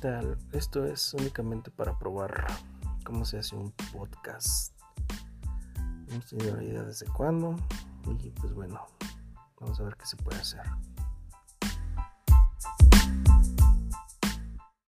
tal? Esto es únicamente para probar cómo se hace un podcast. No hemos tenido idea desde cuándo y pues bueno, vamos a ver qué se puede hacer.